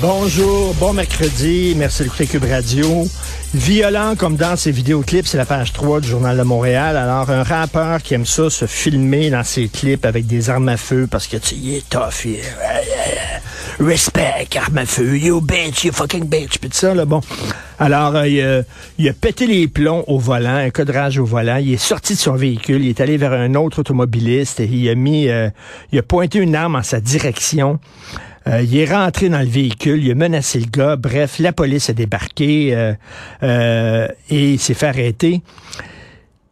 Bonjour, bon mercredi, merci d'écouter Cube Radio. Violent comme dans ses vidéoclips, c'est la page 3 du Journal de Montréal. Alors, un rappeur qui aime ça, se filmer dans ses clips avec des armes à feu parce que, tu il est tough, est- Respect, arme à feu, you bitch, you fucking bitch, pis ça, là, bon. Alors, euh, il, a, il a pété les plombs au volant, un cadrage au volant, il est sorti de son véhicule, il est allé vers un autre automobiliste, et il a mis, euh, il a pointé une arme en sa direction. Euh, il est rentré dans le véhicule, il a menacé le gars. Bref, la police a débarqué euh, euh, et il s'est fait arrêter.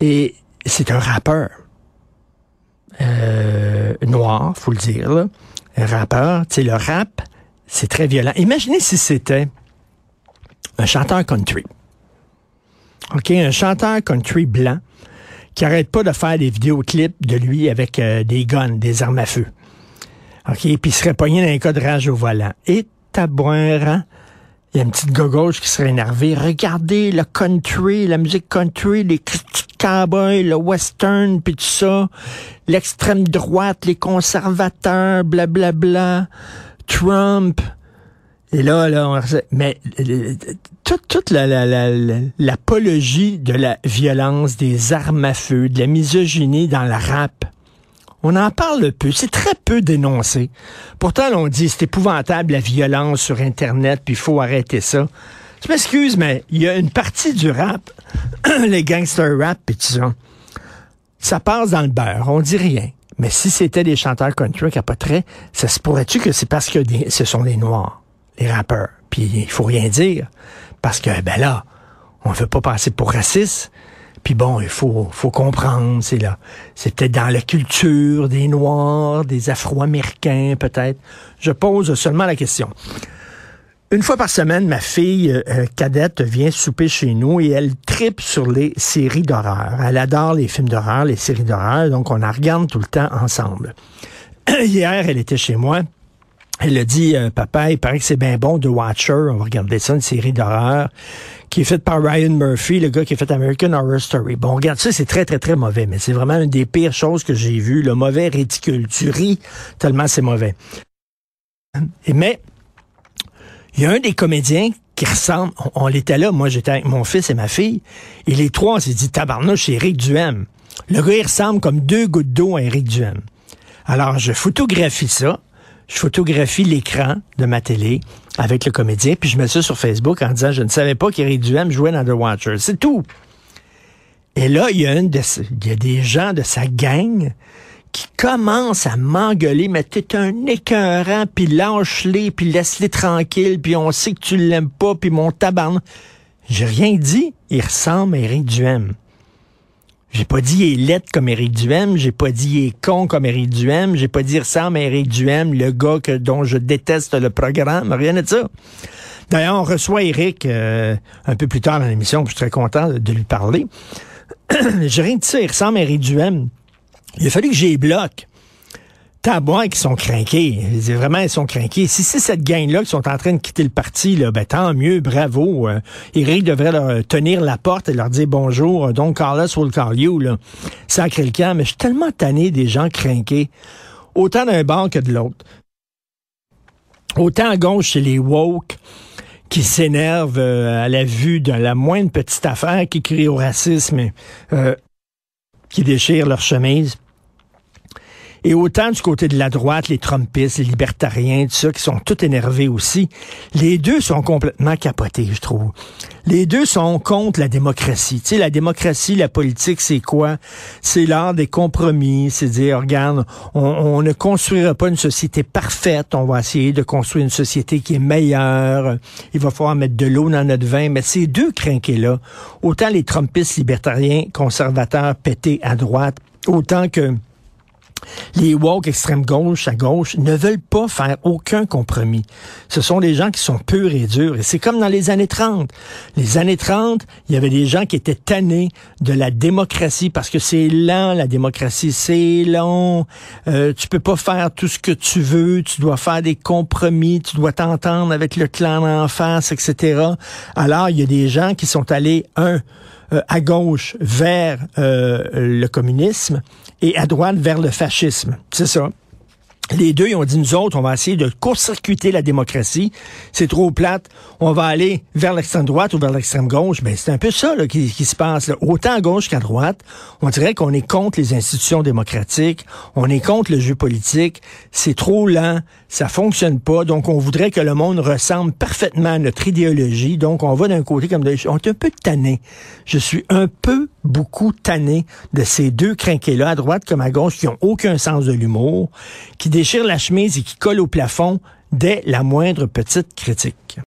Et c'est un rappeur euh, noir, faut le dire. Un rappeur, tu sais, le rap, c'est très violent. Imaginez si c'était un chanteur country. OK, un chanteur country blanc qui arrête pas de faire des vidéoclips de lui avec des guns, des armes à feu. OK, puis il serait pogné dans un cas de rage au volant. Et tabouin, il y a une petite gauche qui serait énervée. Regardez le country, la musique country, les cowboys, le western, puis tout ça. L'extrême droite, les conservateurs, blablabla. Trump. Et là, là, on, mais toute, toute la, la, la, la- l'apologie de la violence, des armes à feu, de la misogynie dans le rap. On en parle peu. C'est très peu dénoncé. Pourtant, on dit c'est épouvantable la violence sur Internet, puis il faut arrêter ça. Je m'excuse, mais il y a une partie du rap, les gangster rap, puis tout ça. Ça passe dans le beurre, on dit rien. Mais si c'était des chanteurs country capoteraient, ça se pourrait-tu que c'est parce que ce sont des noirs, les rappeurs? Puis il faut rien dire. Parce que, ben là, on veut pas passer pour raciste. Puis bon, il faut, faut comprendre, c'est là. Peut-être dans la culture des Noirs, des Afro-Américains, peut-être. Je pose seulement la question. Une fois par semaine, ma fille euh, euh, cadette vient souper chez nous et elle tripe sur les séries d'horreur. Elle adore les films d'horreur, les séries d'horreur, donc on en regarde tout le temps ensemble. Hier, elle était chez moi. Elle a dit, euh, papa, il paraît que c'est bien bon de Watcher. On va regarder ça, une série d'horreur qui est faite par Ryan Murphy, le gars qui a fait American Horror Story. Bon, regarde ça, c'est très, très, très mauvais, mais c'est vraiment une des pires choses que j'ai vues. Le mauvais ridicule. Tu ris tellement c'est mauvais. Et mais, il y a un des comédiens qui ressemble, on, on l'était là, moi j'étais avec mon fils et ma fille, et les trois, on s'est dit, tabarnouche, c'est Eric Duhem. Le gars, il ressemble comme deux gouttes d'eau à Eric Duhem. Alors, je photographie ça, je photographie l'écran de ma télé avec le comédien, puis je mets ça sur Facebook en disant, je ne savais pas qu'Eric Duhem jouait dans The Watcher. C'est tout. Et là, il y a une de, des gens de sa gang qui commencent à m'engueuler, mais t'es un écœurant, puis lâche-les, puis laisse-les tranquilles, puis on sait que tu l'aimes pas, puis mon tabarn. J'ai rien dit. Il ressemble à Éric Duhem. J'ai pas dit il est laid comme Éric Duhem, j'ai pas dit il est con comme Éric Duhem, j'ai pas dit il ressemble à Éric Duhem, le gars que, dont je déteste le programme, rien de ça. D'ailleurs, on reçoit Éric euh, un peu plus tard dans l'émission, je suis très content de, lui parler. j'ai rien dit ça, il ressemble à Duhem. Il a fallu que j'y bloque. Tabois qui sont craqués. Vraiment, ils sont craqués. Si c'est cette gang-là qui sont en train de quitter le parti, là, ben, tant mieux, bravo. Euh, Eric devrait leur tenir la porte et leur dire bonjour. Donc, Carlos will call you, là. Sacré le camp. Mais je suis tellement tanné des gens craqués. Autant d'un bord que de l'autre. Autant à gauche, c'est les woke qui s'énervent euh, à la vue de la moindre petite affaire, qui crient au racisme, euh, qui déchirent leur chemise. Et autant du côté de la droite, les Trumpistes, les libertariens, tout ça, qui sont tout énervés aussi, les deux sont complètement capotés, je trouve. Les deux sont contre la démocratie. Tu sais, la démocratie, la politique, c'est quoi? C'est l'art des compromis. C'est dire, regarde, on, ne construira pas une société parfaite. On va essayer de construire une société qui est meilleure. Il va falloir mettre de l'eau dans notre vin. Mais ces deux crinqués-là, autant les Trumpistes libertariens, conservateurs, pétés à droite, autant que les woke extrême gauche à gauche ne veulent pas faire aucun compromis. Ce sont des gens qui sont purs et durs. Et c'est comme dans les années 30. Les années 30, il y avait des gens qui étaient tannés de la démocratie parce que c'est lent, la démocratie, c'est long. Euh, tu peux pas faire tout ce que tu veux. Tu dois faire des compromis. Tu dois t'entendre avec le clan en face, etc. Alors, il y a des gens qui sont allés, un, euh, à gauche vers euh, le communisme et à droite vers le fascisme. C'est ça. Les deux, ils ont dit, nous autres, on va essayer de court-circuiter la démocratie. C'est trop plate. On va aller vers l'extrême droite ou vers l'extrême gauche. Ben, c'est un peu ça qui, se passe. Autant à gauche qu'à droite, on dirait qu'on est contre les institutions démocratiques, on est contre le jeu politique. C'est trop lent, ça fonctionne pas. Donc, on voudrait que le monde ressemble parfaitement à notre idéologie. Donc, on va d'un côté comme de On est un peu tanné. Je suis un peu, beaucoup tanné de ces deux crinqués-là, à droite comme à gauche, qui ont aucun sens de l'humour, qui déchirent la chemise et qui collent au plafond dès la moindre petite critique.